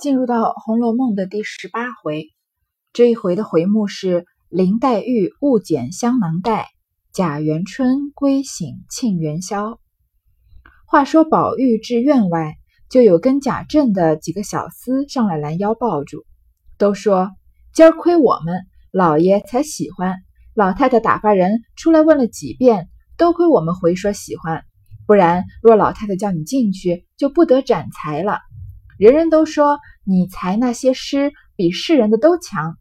进入到《红楼梦》的第十八回，这一回的回目是林黛玉误剪香囊袋，贾元春归省庆元宵。话说宝玉至院外，就有跟贾政的几个小厮上来拦腰抱住，都说今儿亏我们老爷才喜欢，老太太打发人出来问了几遍，都亏我们回说喜欢，不然若老太太叫你进去，就不得展才了。人人都说你才那些诗比世人的都强，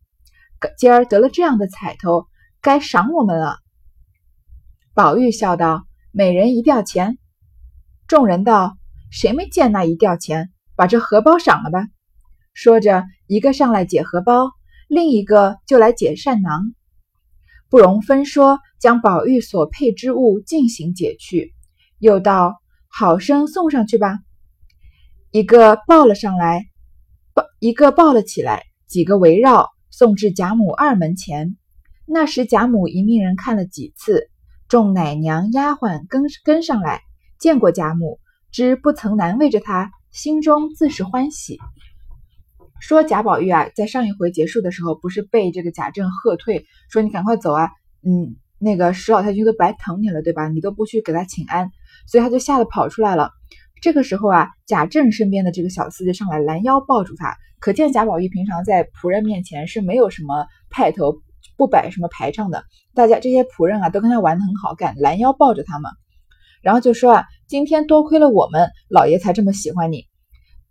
今儿得了这样的彩头，该赏我们了。宝玉笑道：“每人一吊钱。”众人道：“谁没见那一吊钱？把这荷包赏了吧。”说着，一个上来解荷包，另一个就来解扇囊，不容分说，将宝玉所配之物尽行解去，又道：“好生送上去吧。”一个抱了上来，抱一个抱了起来，几个围绕送至贾母二门前。那时贾母已命人看了几次，众奶娘丫鬟跟跟上来，见过贾母，知不曾难为着她，心中自是欢喜。说贾宝玉啊，在上一回结束的时候，不是被这个贾政喝退，说你赶快走啊，嗯，那个史老太君都白疼你了，对吧？你都不去给他请安，所以他就吓得跑出来了。这个时候啊，贾政身边的这个小厮就上来拦腰抱住他，可见贾宝玉平常在仆人面前是没有什么派头，不摆什么排场的。大家这些仆人啊，都跟他玩的很好，敢拦腰抱着他嘛。然后就说啊，今天多亏了我们老爷才这么喜欢你。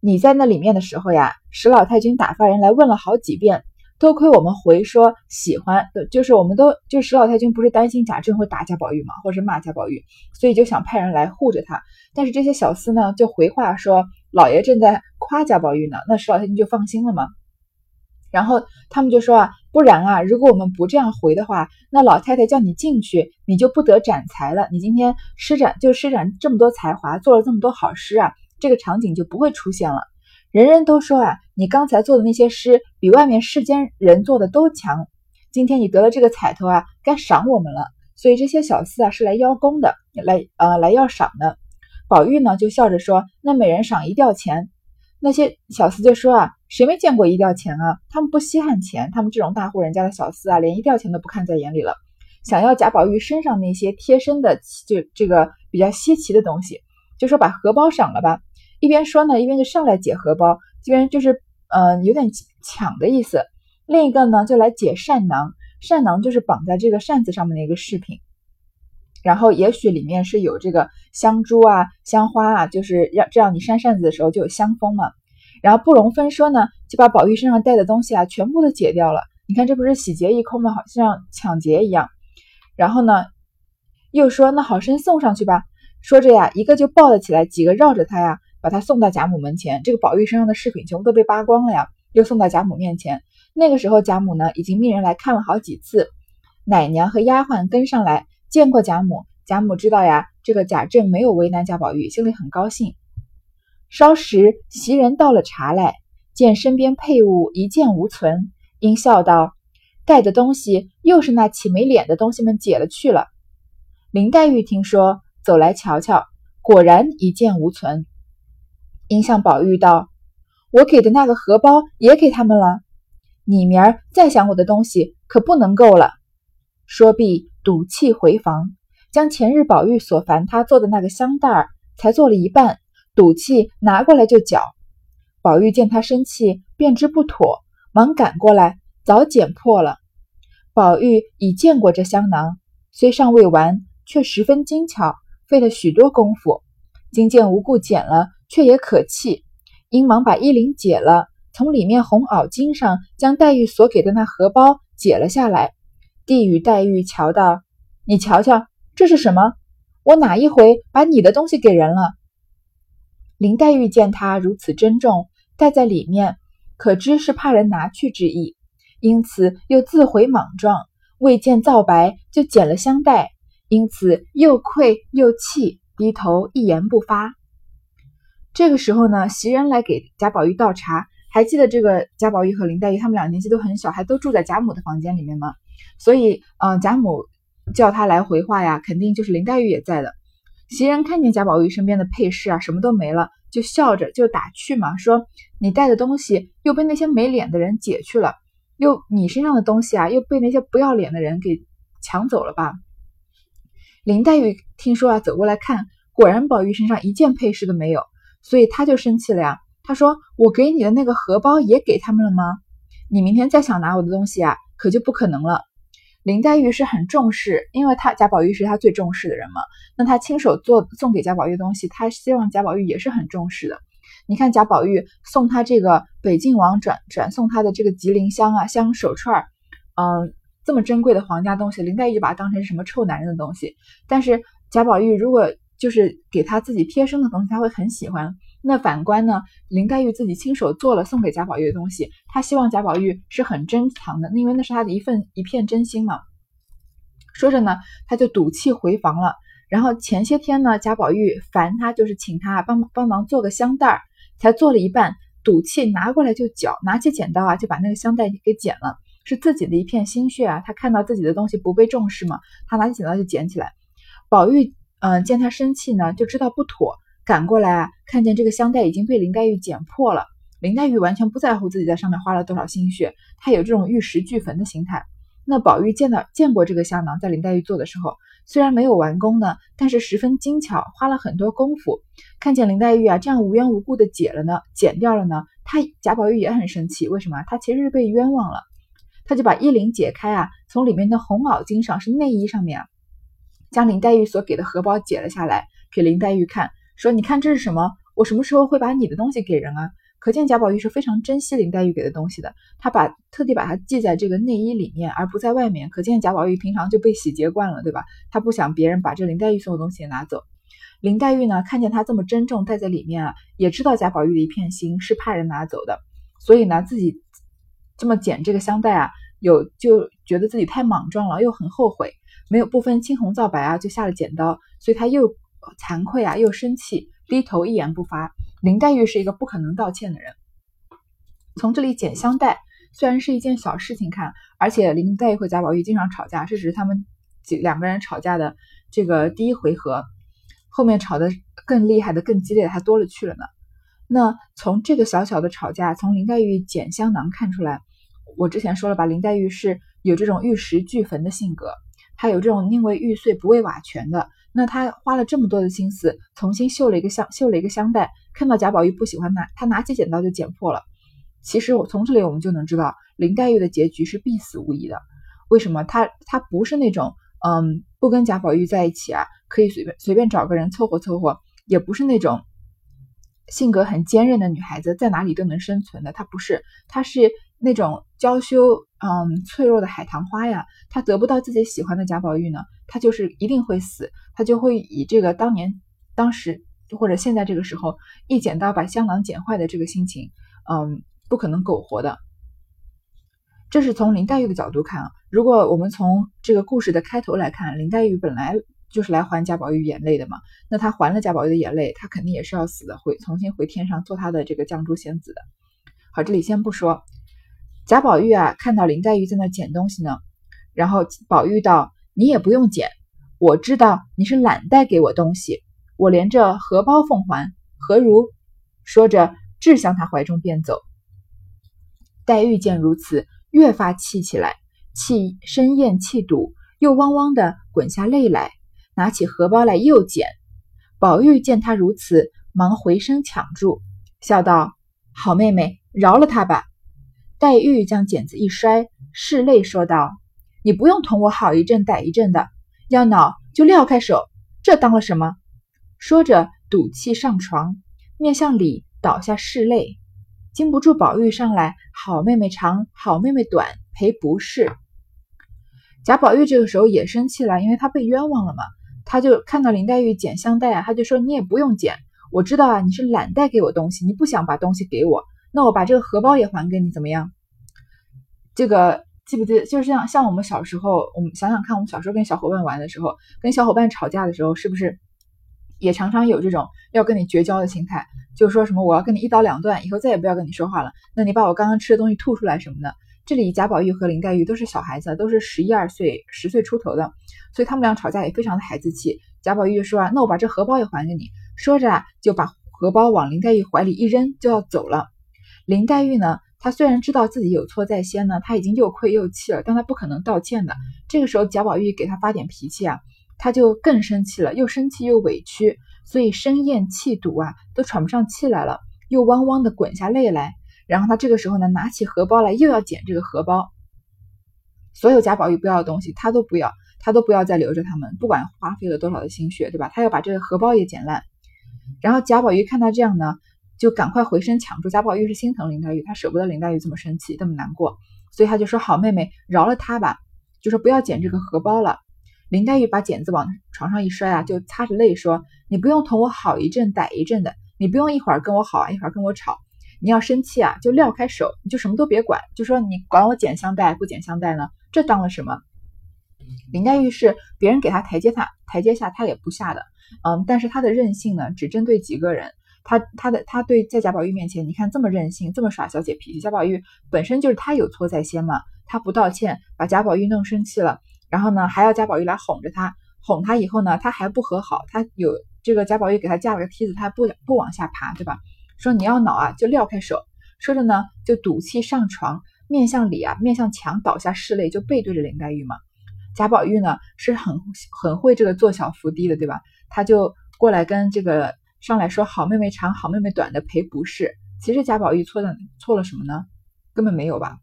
你在那里面的时候呀，史老太君打发人来问了好几遍。多亏我们回说喜欢，就是我们都就史老太君不是担心贾政会打贾宝玉嘛，或者骂贾宝玉，所以就想派人来护着他。但是这些小厮呢，就回话说老爷正在夸贾宝玉呢，那史老太君就放心了嘛。然后他们就说啊，不然啊，如果我们不这样回的话，那老太太叫你进去，你就不得展才了。你今天施展就施展这么多才华，做了这么多好诗啊，这个场景就不会出现了。人人都说啊，你刚才做的那些诗比外面世间人做的都强。今天你得了这个彩头啊，该赏我们了。所以这些小厮啊是来邀功的，来呃来要赏的。宝玉呢就笑着说：“那每人赏一吊钱。”那些小厮就说啊：“谁没见过一吊钱啊？他们不稀罕钱，他们这种大户人家的小厮啊，连一吊钱都不看在眼里了。想要贾宝玉身上那些贴身的，就这个比较稀奇的东西，就说把荷包赏了吧。”一边说呢，一边就上来解荷包，这边就是嗯有点抢的意思。另一个呢就来解扇囊，扇囊就是绑在这个扇子上面的一个饰品，然后也许里面是有这个香珠啊、香花啊，就是让这样你扇扇子的时候就有香风嘛。然后不容分说呢，就把宝玉身上带的东西啊全部都解掉了。你看这不是洗劫一空吗？好像抢劫一样。然后呢又说那好生送上去吧。说着呀，一个就抱了起来，几个绕着他呀。把他送到贾母门前，这个宝玉身上的饰品全部都被扒光了呀，又送到贾母面前。那个时候，贾母呢已经命人来看了好几次，奶娘和丫鬟跟上来见过贾母。贾母知道呀，这个贾政没有为难贾宝玉，心里很高兴。稍时，袭人倒了茶来，见身边配物一件无存，应笑道：“带的东西又是那起没脸的东西们解了去了。”林黛玉听说，走来瞧瞧，果然一件无存。应向宝玉道：“我给的那个荷包也给他们了，你明儿再想我的东西可不能够了。”说毕，赌气回房，将前日宝玉所烦他做的那个香袋儿，才做了一半，赌气拿过来就搅。宝玉见他生气，便知不妥，忙赶过来，早剪破了。宝玉已见过这香囊，虽尚未完，却十分精巧，费了许多功夫。今见无故剪了。却也可气，因忙把衣领解了，从里面红袄巾上将黛玉所给的那荷包解了下来，递与黛玉瞧道：“你瞧瞧，这是什么？我哪一回把你的东西给人了？”林黛玉见他如此珍重，带在里面，可知是怕人拿去之意，因此又自悔莽撞，未见皂白就剪了香袋，因此又愧又气，低头一言不发。这个时候呢，袭人来给贾宝玉倒茶。还记得这个贾宝玉和林黛玉他们俩年纪都很小，还都住在贾母的房间里面吗？所以，嗯，贾母叫他来回话呀，肯定就是林黛玉也在的。袭人看见贾宝玉身边的配饰啊，什么都没了，就笑着就打趣嘛，说你带的东西又被那些没脸的人解去了，又你身上的东西啊又被那些不要脸的人给抢走了吧？林黛玉听说啊，走过来看，果然宝玉身上一件配饰都没有，所以他就生气了呀。他说：“我给你的那个荷包也给他们了吗？你明天再想拿我的东西啊，可就不可能了。”林黛玉是很重视，因为她贾宝玉是她最重视的人嘛。那她亲手做送给贾宝玉的东西，她希望贾宝玉也是很重视的。你看贾宝玉送他这个北静王转转送他的这个吉林香啊香手串，嗯，这么珍贵的皇家东西，林黛玉就把它当成什么臭男人的东西。但是贾宝玉如果就是给他自己贴身的东西，他会很喜欢。那反观呢，林黛玉自己亲手做了送给贾宝玉的东西，她希望贾宝玉是很珍藏的，因为那是她的一份一片真心嘛。说着呢，他就赌气回房了。然后前些天呢，贾宝玉烦他，就是请他帮帮忙做个香袋儿，才做了一半，赌气拿过来就搅，拿起剪刀啊，就把那个香袋给剪了，是自己的一片心血啊。他看到自己的东西不被重视嘛，他拿起剪刀就剪起来。宝玉嗯，见他生气呢，就知道不妥。赶过来啊，看见这个香袋已经被林黛玉剪破了。林黛玉完全不在乎自己在上面花了多少心血，她有这种玉石俱焚的心态。那宝玉见到见过这个香囊，在林黛玉做的时候，虽然没有完工呢，但是十分精巧，花了很多功夫。看见林黛玉啊这样无缘无故的解了呢，剪掉了呢，他贾宝玉也很生气。为什么？他其实是被冤枉了。他就把衣领解开啊，从里面的红袄巾上是内衣上面啊，将林黛玉所给的荷包解了下来，给林黛玉看。说：“你看这是什么？我什么时候会把你的东西给人啊？可见贾宝玉是非常珍惜林黛玉给的东西的。他把特地把它系在这个内衣里面，而不在外面。可见贾宝玉平常就被洗劫惯了，对吧？他不想别人把这林黛玉送的东西拿走。林黛玉呢，看见他这么珍重带在里面啊，也知道贾宝玉的一片心是怕人拿走的，所以呢，自己这么捡这个香袋啊，有就觉得自己太莽撞了，又很后悔，没有不分青红皂白啊，就下了剪刀，所以他又。”惭愧啊，又生气，低头一言不发。林黛玉是一个不可能道歉的人。从这里捡香袋，虽然是一件小事情看，而且林黛玉和贾宝玉经常吵架，这只是他们几两个人吵架的这个第一回合，后面吵得更厉害的、更激烈的还多了去了呢。那从这个小小的吵架，从林黛玉捡香囊看出来，我之前说了吧，林黛玉是有这种玉石俱焚的性格，还有这种宁为玉碎不为瓦全的。那他花了这么多的心思，重新绣了一个香，绣了一个香袋。看到贾宝玉不喜欢拿，他拿起剪刀就剪破了。其实我从这里我们就能知道，林黛玉的结局是必死无疑的。为什么？她她不是那种，嗯，不跟贾宝玉在一起啊，可以随便随便找个人凑合凑合，也不是那种性格很坚韧的女孩子，在哪里都能生存的。她不是，她是。那种娇羞、嗯脆弱的海棠花呀，她得不到自己喜欢的贾宝玉呢，她就是一定会死，她就会以这个当年、当时或者现在这个时候一剪刀把香囊剪坏的这个心情，嗯，不可能苟活的。这是从林黛玉的角度看啊。如果我们从这个故事的开头来看，林黛玉本来就是来还贾宝玉眼泪的嘛，那她还了贾宝玉的眼泪，她肯定也是要死的，回重新回天上做她的这个绛珠仙子的。好，这里先不说。贾宝玉啊，看到林黛玉在那捡东西呢，然后宝玉道：“你也不用捡，我知道你是懒带给我东西，我连着荷包奉还，何如？”说着，掷向他怀中便走。黛玉见如此，越发气起来，气生厌气堵，又汪汪的滚下泪来，拿起荷包来又捡。宝玉见他如此，忙回身抢住，笑道：“好妹妹，饶了他吧。”黛玉将剪子一摔，拭泪说道：“你不用同我好一阵歹一阵的，要恼就撂开手，这当了什么？”说着，赌气上床，面向里倒下拭泪，禁不住宝玉上来：“好妹妹长，好妹妹短，赔不是。”贾宝玉这个时候也生气了，因为他被冤枉了嘛，他就看到林黛玉捡香袋啊，他就说：“你也不用捡，我知道啊，你是懒带给我东西，你不想把东西给我。”那我把这个荷包也还给你，怎么样？这个记不记得？就是像像我们小时候，我们想想看，我们小时候跟小伙伴玩的时候，跟小伙伴吵架的时候，是不是也常常有这种要跟你绝交的心态？就是说什么我要跟你一刀两断，以后再也不要跟你说话了。那你把我刚刚吃的东西吐出来什么的。这里贾宝玉和林黛玉都是小孩子，都是十一二岁、十岁出头的，所以他们俩吵架也非常的孩子气。贾宝玉就说啊，那我把这荷包也还给你。说着啊，就把荷包往林黛玉怀里一扔，就要走了。林黛玉呢，她虽然知道自己有错在先呢，她已经又愧又气了，但她不可能道歉的。这个时候贾宝玉给她发点脾气啊，她就更生气了，又生气又委屈，所以声咽气堵啊，都喘不上气来了，又汪汪的滚下泪来。然后她这个时候呢，拿起荷包来，又要捡这个荷包。所有贾宝玉不要的东西，她都不要，他都不要再留着他们，不管花费了多少的心血，对吧？他要把这个荷包也捡烂。然后贾宝玉看他这样呢，就赶快回身抢住。贾宝玉是心疼林黛玉，他舍不得林黛玉这么生气，这么难过，所以他就说：“好妹妹，饶了他吧，就说不要捡这个荷包了。”林黛玉把剪子往床上一摔啊，就擦着泪说：“你不用同我好一阵歹一阵的，你不用一会儿跟我好，一会儿跟我吵。你要生气啊，就撂开手，你就什么都别管，就说你管我剪香袋不剪香袋呢？这当了什么？”林黛玉是别人给她台阶下，台阶下她也不下的。嗯，但是她的任性呢，只针对几个人。他他的他对在贾宝玉面前，你看这么任性，这么耍小姐脾气。贾宝玉本身就是他有错在先嘛，他不道歉，把贾宝玉弄生气了，然后呢还要贾宝玉来哄着他，哄他以后呢，他还不和好，他有这个贾宝玉给他架了个梯子，他不不往下爬，对吧？说你要恼啊，就撂开手。说着呢，就赌气上床，面向里啊，面向墙倒下拭泪，就背对着林黛玉嘛。贾宝玉呢是很很会这个做小伏低的，对吧？他就过来跟这个上来说：“好妹妹长，好妹妹短的赔不是。”其实贾宝玉错的错了什么呢？根本没有吧。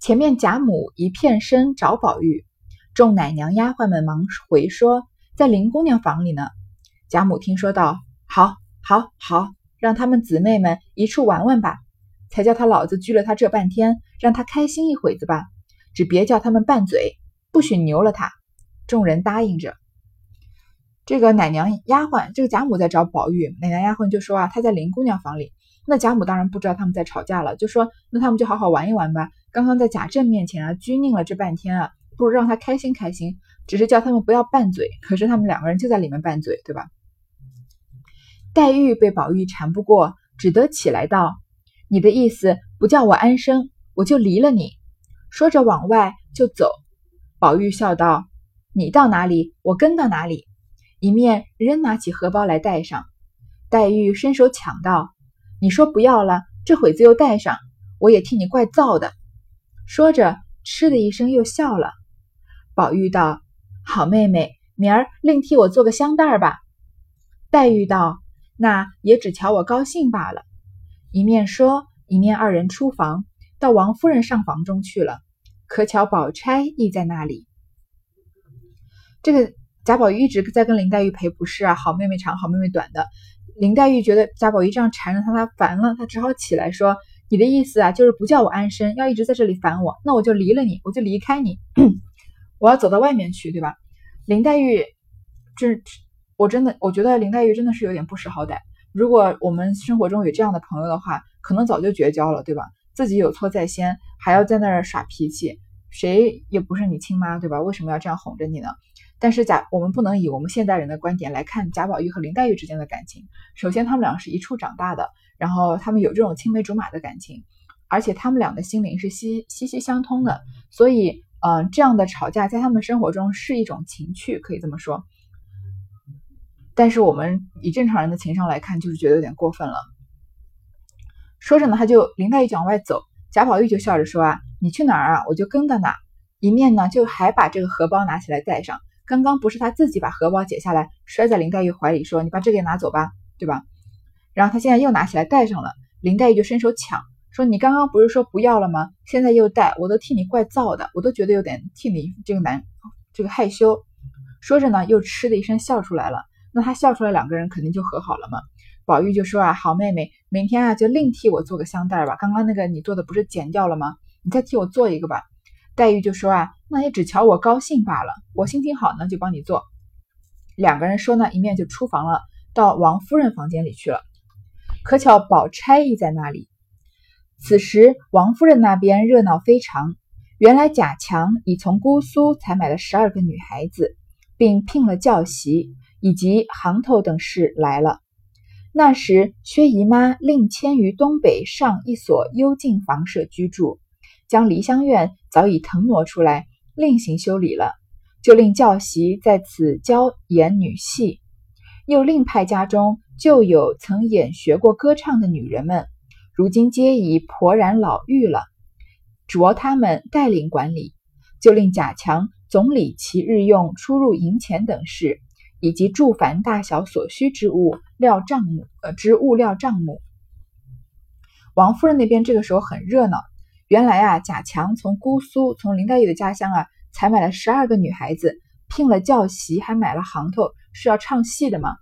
前面贾母一片声找宝玉，众奶娘丫鬟们忙回说：“在林姑娘房里呢。”贾母听说道：“好，好，好，让他们姊妹们一处玩玩吧。才叫他老子拘了他这半天，让他开心一会子吧。只别叫他们拌嘴，不许牛了他。”众人答应着。这个奶娘丫鬟，这个贾母在找宝玉，奶娘丫鬟就说啊，她在林姑娘房里。那贾母当然不知道他们在吵架了，就说那他们就好好玩一玩吧。刚刚在贾政面前啊拘拧了这半天啊，不如让他开心开心，只是叫他们不要拌嘴。可是他们两个人就在里面拌嘴，对吧？黛玉被宝玉缠不过，只得起来道：“你的意思不叫我安生，我就离了你。”说着往外就走。宝玉笑道：“你到哪里，我跟到哪里。”一面仍拿起荷包来戴上，黛玉伸手抢道：“你说不要了，这会子又戴上，我也替你怪臊的。”说着，嗤的一声又笑了。宝玉道：“好妹妹，明儿另替我做个香袋吧。”黛玉道：“那也只瞧我高兴罢了。”一面说，一面二人出房，到王夫人上房中去了。可巧宝钗亦在那里。这个。贾宝玉一直在跟林黛玉赔不是啊，好妹妹长，好妹妹短的。林黛玉觉得贾宝玉这样缠着她，她烦了，她只好起来说：“你的意思啊，就是不叫我安生，要一直在这里烦我，那我就离了你，我就离开你，我要走到外面去，对吧？”林黛玉，这我真的，我觉得林黛玉真的是有点不识好歹。如果我们生活中有这样的朋友的话，可能早就绝交了，对吧？自己有错在先，还要在那儿耍脾气，谁也不是你亲妈，对吧？为什么要这样哄着你呢？但是贾，我们不能以我们现代人的观点来看贾宝玉和林黛玉之间的感情。首先，他们俩是一处长大的，然后他们有这种青梅竹马的感情，而且他们俩的心灵是息息相通的。所以，嗯，这样的吵架在他们生活中是一种情趣，可以这么说。但是我们以正常人的情商来看，就是觉得有点过分了。说着呢，他就林黛玉就往外走，贾宝玉就笑着说啊：“你去哪儿啊？我就跟到哪。”一面呢，就还把这个荷包拿起来带上。刚刚不是他自己把荷包解下来摔在林黛玉怀里，说：“你把这个拿走吧，对吧？”然后他现在又拿起来戴上了，林黛玉就伸手抢，说：“你刚刚不是说不要了吗？现在又戴，我都替你怪臊的，我都觉得有点替你这个难，这个害羞。”说着呢，又嗤的一声笑出来了。那他笑出来，两个人肯定就和好了嘛。宝玉就说：“啊，好妹妹，明天啊就另替我做个香袋吧。刚刚那个你做的不是剪掉了吗？你再替我做一个吧。”黛玉就说啊，那也只瞧我高兴罢了。我心情好呢，就帮你做。两个人说呢，一面就出房了，到王夫人房间里去了。可巧宝钗亦在那里。此时王夫人那边热闹非常。原来贾强已从姑苏采买了十二个女孩子，并聘了教习以及行头等事来了。那时薛姨妈另迁于东北上一所幽静房舍居住。将梨香院早已腾挪出来，另行修理了，就令教习在此教演女戏，又另派家中就有曾演学过歌唱的女人们，如今皆已颇然老妪了，着他们带领管理，就令贾强总理其日用出入银钱等事，以及住凡大小所需之物料账目呃之物料账目。王夫人那边这个时候很热闹。原来啊，贾强从姑苏，从林黛玉的家乡啊，采买了十二个女孩子，聘了教习，还买了行头，是要唱戏的嘛。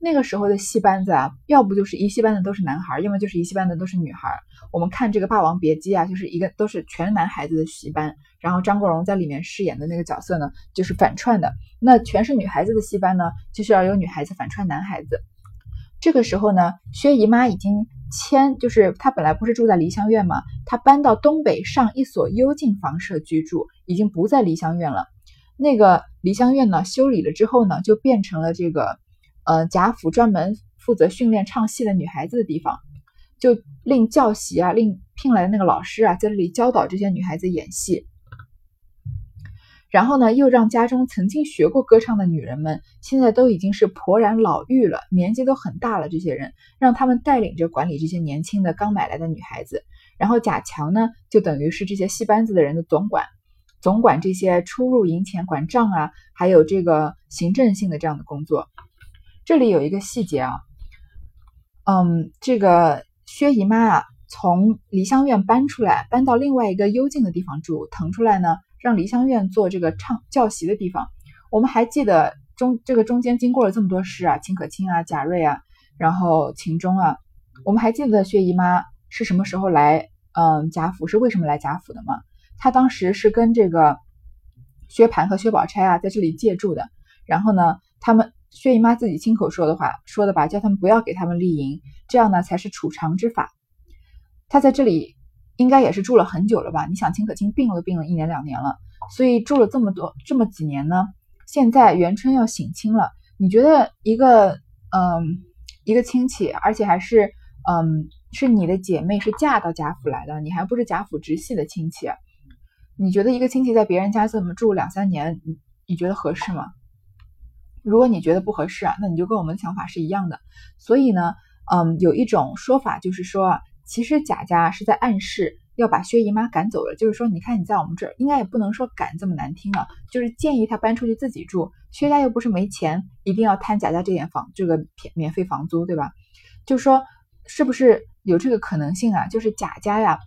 那个时候的戏班子啊，要不就是一戏班的都是男孩，要么就是一戏班的都是女孩。我们看这个《霸王别姬》啊，就是一个都是全男孩子的戏班，然后张国荣在里面饰演的那个角色呢，就是反串的。那全是女孩子的戏班呢，就是要有女孩子反串男孩子。这个时候呢，薛姨妈已经。迁就是她本来不是住在梨香院吗？她搬到东北上一所幽静房舍居住，已经不在梨香院了。那个梨香院呢，修理了之后呢，就变成了这个呃贾府专门负责训练唱戏的女孩子的地方，就令教习啊，令聘来的那个老师啊，在这里教导这些女孩子演戏。然后呢，又让家中曾经学过歌唱的女人们，现在都已经是婆然老妪了，年纪都很大了。这些人让他们带领着管理这些年轻的刚买来的女孩子。然后贾强呢，就等于是这些戏班子的人的总管，总管这些出入银钱、管账啊，还有这个行政性的这样的工作。这里有一个细节啊，嗯，这个薛姨妈啊，从梨香院搬出来，搬到另外一个幽静的地方住，腾出来呢。让梨香院做这个唱教习的地方，我们还记得中这个中间经过了这么多事啊，秦可卿啊、贾瑞啊，然后秦钟啊，我们还记得薛姨妈是什么时候来嗯贾府，是为什么来贾府的吗？她当时是跟这个薛蟠和薛宝钗啊在这里借住的，然后呢，他们薛姨妈自己亲口说的话说的吧，叫他们不要给他们立营，这样呢才是储藏之法。她在这里。应该也是住了很久了吧？你想，秦可卿病了病了一年两年了，所以住了这么多这么几年呢。现在元春要省亲了，你觉得一个嗯一个亲戚，而且还是嗯是你的姐妹，是嫁到贾府来的，你还不是贾府直系的亲戚，你觉得一个亲戚在别人家这么住两三年，你你觉得合适吗？如果你觉得不合适啊，那你就跟我们的想法是一样的。所以呢，嗯，有一种说法就是说啊。其实贾家是在暗示要把薛姨妈赶走了，就是说，你看你在我们这儿，应该也不能说赶这么难听啊，就是建议她搬出去自己住。薛家又不是没钱，一定要贪贾家这点房这个免免费房租，对吧？就说是不是有这个可能性啊？就是贾家呀，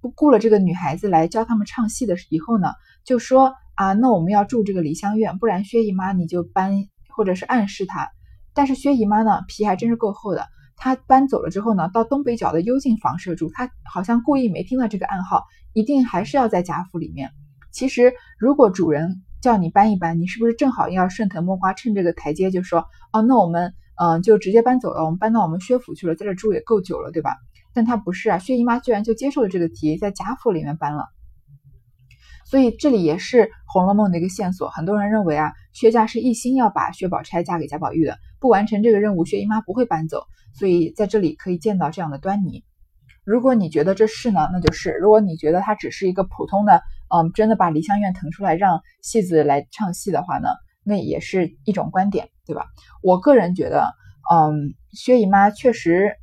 不雇了这个女孩子来教他们唱戏的以后呢，就说啊，那我们要住这个梨香院，不然薛姨妈你就搬，或者是暗示她。但是薛姨妈呢，皮还真是够厚的。他搬走了之后呢，到东北角的幽静房舍住。他好像故意没听到这个暗号，一定还是要在贾府里面。其实，如果主人叫你搬一搬，你是不是正好要顺藤摸瓜，趁这个台阶就说：“哦，那我们嗯就直接搬走了，我们搬到我们薛府去了，在这住也够久了，对吧？”但他不是啊，薛姨妈居然就接受了这个提议，在贾府里面搬了。所以这里也是《红楼梦》的一个线索。很多人认为啊，薛家是一心要把薛宝钗嫁给贾宝玉的，不完成这个任务，薛姨妈不会搬走。所以在这里可以见到这样的端倪。如果你觉得这是呢，那就是；如果你觉得它只是一个普通的，嗯，真的把梨香院腾出来让戏子来唱戏的话呢，那也是一种观点，对吧？我个人觉得，嗯，薛姨妈确实，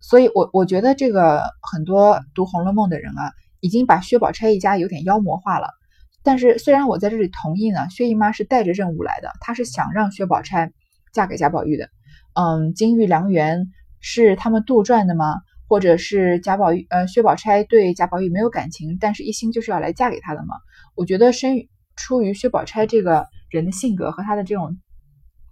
所以我我觉得这个很多读《红楼梦》的人啊，已经把薛宝钗一家有点妖魔化了。但是虽然我在这里同意呢，薛姨妈是带着任务来的，她是想让薛宝钗嫁给贾宝玉的。嗯，金玉良缘是他们杜撰的吗？或者是贾宝玉呃薛宝钗对贾宝玉没有感情，但是一心就是要来嫁给他的吗？我觉得生出于薛宝钗这个人的性格和他的这种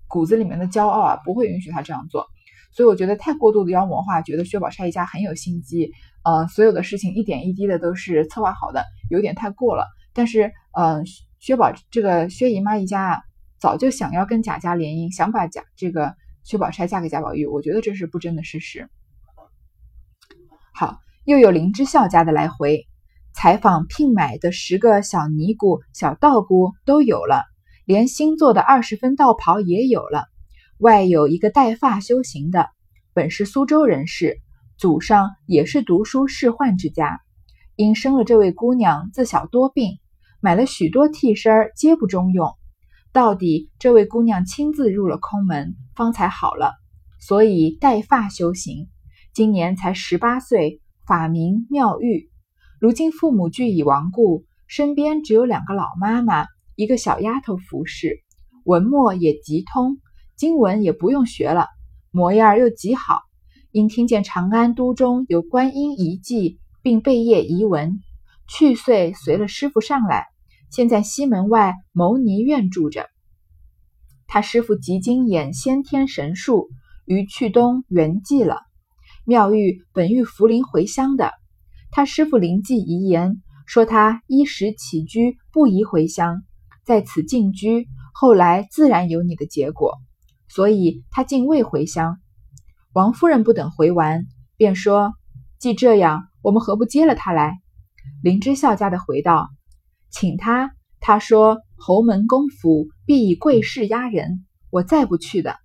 骨子里面的骄傲啊，不会允许他这样做。所以我觉得太过度的妖魔化，觉得薛宝钗一家很有心机，呃，所有的事情一点一滴的都是策划好的，有点太过了。但是，嗯，薛宝这个薛姨妈一家啊，早就想要跟贾家联姻，想把贾这个。薛宝钗嫁给贾宝玉，我觉得这是不争的事实。好，又有林之孝家的来回采访聘买的十个小尼姑、小道姑都有了，连新做的二十分道袍也有了。外有一个带发修行的，本是苏州人士，祖上也是读书仕宦之家，因生了这位姑娘，自小多病，买了许多替身儿，皆不中用。到底这位姑娘亲自入了空门，方才好了，所以带发修行。今年才十八岁，法名妙玉。如今父母俱已亡故，身边只有两个老妈妈，一个小丫头服侍，文墨也极通，经文也不用学了，模样又极好。因听见长安都中有观音遗迹，并贝叶遗文，去岁随了师傅上来，现在西门外牟尼院住着。他师傅极精演先天神术，于去东圆寂了。妙玉本欲扶灵回乡的，他师傅灵记遗言说他衣食起居不宜回乡，在此静居，后来自然有你的结果，所以他竟未回乡。王夫人不等回完，便说：“既这样，我们何不接了他来？”林之孝家的回道：“请他，他说侯门公府必以贵势压人，我再不去的。”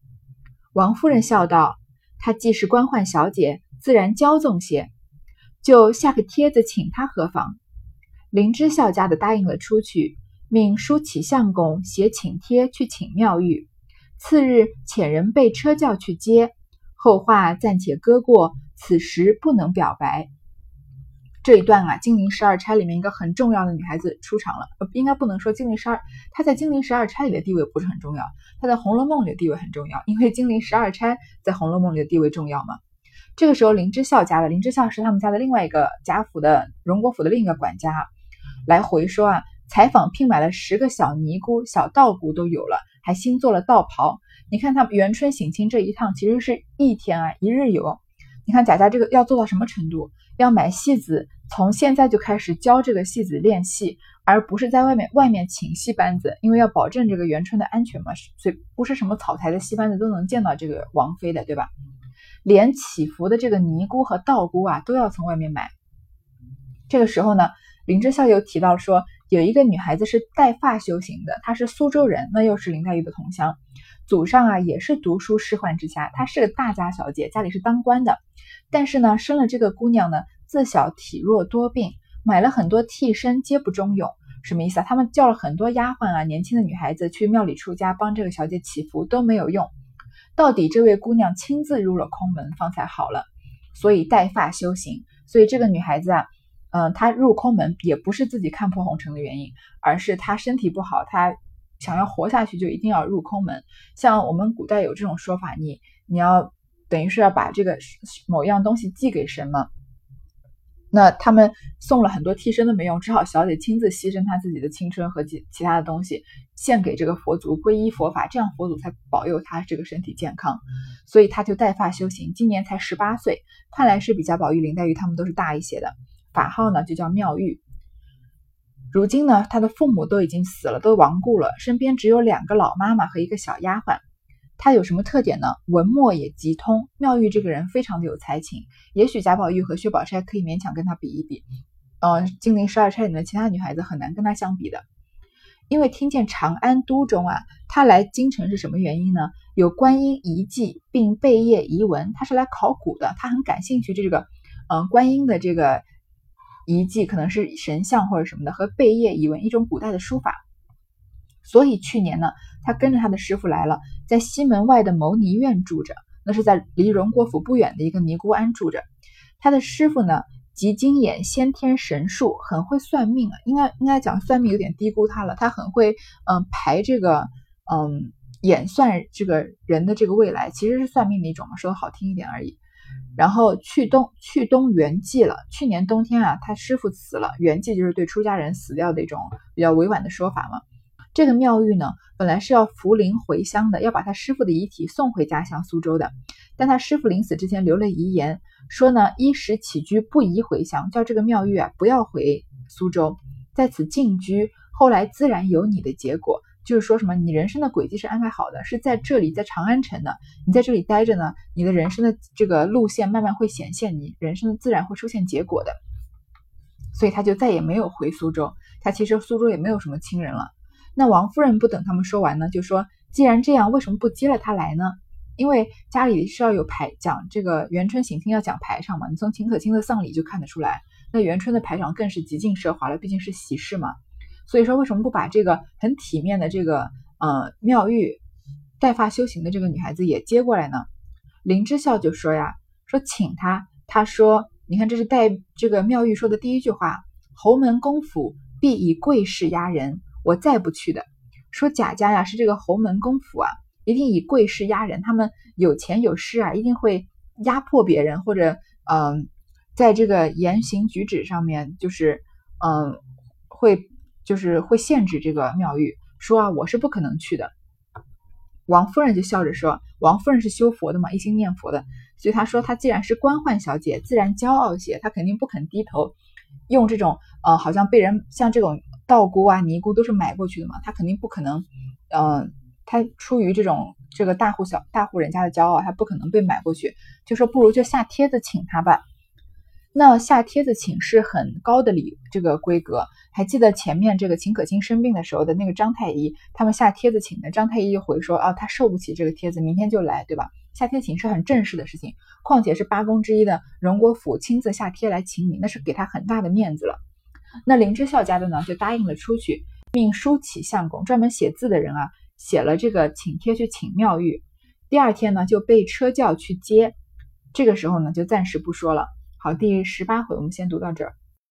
王夫人笑道：“她既是官宦小姐，自然骄纵些，就下个帖子请她何妨？”林之孝家的答应了出去，命舒启相公写请帖去请妙玉。次日遣人备车轿去接。后话暂且搁过，此时不能表白。这一段啊，《金陵十二钗》里面一个很重要的女孩子出场了。呃，应该不能说《金陵十二》，她在《金陵十二钗》里的地位不是很重要，她在《红楼梦》里的地位很重要，因为《金陵十二钗》在《红楼梦》里的地位重要嘛。这个时候，林之孝家的林之孝是他们家的另外一个贾府的荣国府的另一个管家，来回说啊，采访聘买了十个小尼姑、小道姑都有了，还新做了道袍。你看他们元春省亲这一趟，其实是一天啊，一日游。你看贾家这个要做到什么程度？要买戏子，从现在就开始教这个戏子练戏，而不是在外面外面请戏班子，因为要保证这个元春的安全嘛，所以不是什么草台的戏班子都能见到这个王妃的，对吧？连祈福的这个尼姑和道姑啊，都要从外面买。这个时候呢，林之孝又提到说，有一个女孩子是带发修行的，她是苏州人，那又是林黛玉的同乡。祖上啊也是读书仕宦之家，她是个大家小姐，家里是当官的。但是呢，生了这个姑娘呢，自小体弱多病，买了很多替身，皆不中用。什么意思啊？他们叫了很多丫鬟啊，年轻的女孩子去庙里出家，帮这个小姐祈福都没有用。到底这位姑娘亲自入了空门，方才好了。所以带发修行。所以这个女孩子啊，嗯，她入空门也不是自己看破红尘的原因，而是她身体不好，她。想要活下去，就一定要入空门。像我们古代有这种说法，你你要等于是要把这个某样东西寄给神嘛。那他们送了很多替身都没用，只好小姐亲自牺牲她自己的青春和其其他的东西，献给这个佛祖，皈依佛法，这样佛祖才保佑她这个身体健康。所以她就带发修行，今年才十八岁，看来是比贾宝玉、林黛玉他们都是大一些的。法号呢就叫妙玉。如今呢，他的父母都已经死了，都亡故了，身边只有两个老妈妈和一个小丫鬟。他有什么特点呢？文墨也极通。妙玉这个人非常的有才情，也许贾宝玉和薛宝钗可以勉强跟他比一比。呃，金陵十二钗里面其他女孩子很难跟他相比的。因为听见长安都中啊，他来京城是什么原因呢？有观音遗迹，并贝叶遗文，他是来考古的，他很感兴趣这个，嗯，观音的这个。遗迹可能是神像或者什么的，和贝叶以文一种古代的书法。所以去年呢，他跟着他的师傅来了，在西门外的牟尼院住着，那是在离荣国府不远的一个尼姑庵住着。他的师傅呢，极精演先天神术，很会算命啊。应该应该讲算命有点低估他了，他很会嗯排这个嗯演算这个人的这个未来，其实是算命的一种嘛，说的好听一点而已。然后去东去东圆寂了。去年冬天啊，他师傅死了，圆寂就是对出家人死掉的一种比较委婉的说法嘛。这个妙玉呢，本来是要扶灵回乡的，要把他师傅的遗体送回家乡苏州的。但他师傅临死之前留了遗言，说呢，衣食起居不宜回乡，叫这个妙玉啊不要回苏州，在此静居，后来自然有你的结果。就是说什么，你人生的轨迹是安排好的，是在这里，在长安城的。你在这里待着呢，你的人生的这个路线慢慢会显现，你人生的自然会出现结果的。所以他就再也没有回苏州，他其实苏州也没有什么亲人了。那王夫人不等他们说完呢，就说：既然这样，为什么不接了他来呢？因为家里是要有排讲这个元春省亲要讲排场嘛，你从秦可卿的丧礼就看得出来，那元春的排场更是极尽奢华了，毕竟是喜事嘛。所以说，为什么不把这个很体面的这个呃妙玉带发修行的这个女孩子也接过来呢？林之孝就说呀，说请他，他说，你看这是带这个妙玉说的第一句话，侯门公府必以贵势压人，我再不去的。说贾家呀是这个侯门公府啊，一定以贵势压人，他们有钱有势啊，一定会压迫别人，或者嗯，在这个言行举止上面，就是嗯，会就是会限制这个妙玉。说啊，我是不可能去的。王夫人就笑着说：“王夫人是修佛的嘛，一心念佛的，所以她说她既然是官宦小姐，自然骄傲些，她肯定不肯低头，用这种呃，好像被人像这种道姑啊、尼姑都是买过去的嘛，她肯定不可能，嗯，她出于这种这个大户小大户人家的骄傲，她不可能被买过去，就说不如就下帖子请她吧。那下帖子请是很高的礼，这个规格。”还记得前面这个秦可卿生病的时候的那个张太医，他们下帖子请的。张太医一回说：“啊，他受不起这个帖子，明天就来，对吧？”下帖请是很正式的事情，况且是八公之一的荣国府亲自下帖来请你，那是给他很大的面子了。那林之孝家的呢，就答应了出去，命书启相公，专门写字的人啊，写了这个请帖去请妙玉。第二天呢，就被车轿去接。这个时候呢，就暂时不说了。好，第十八回我们先读到这儿。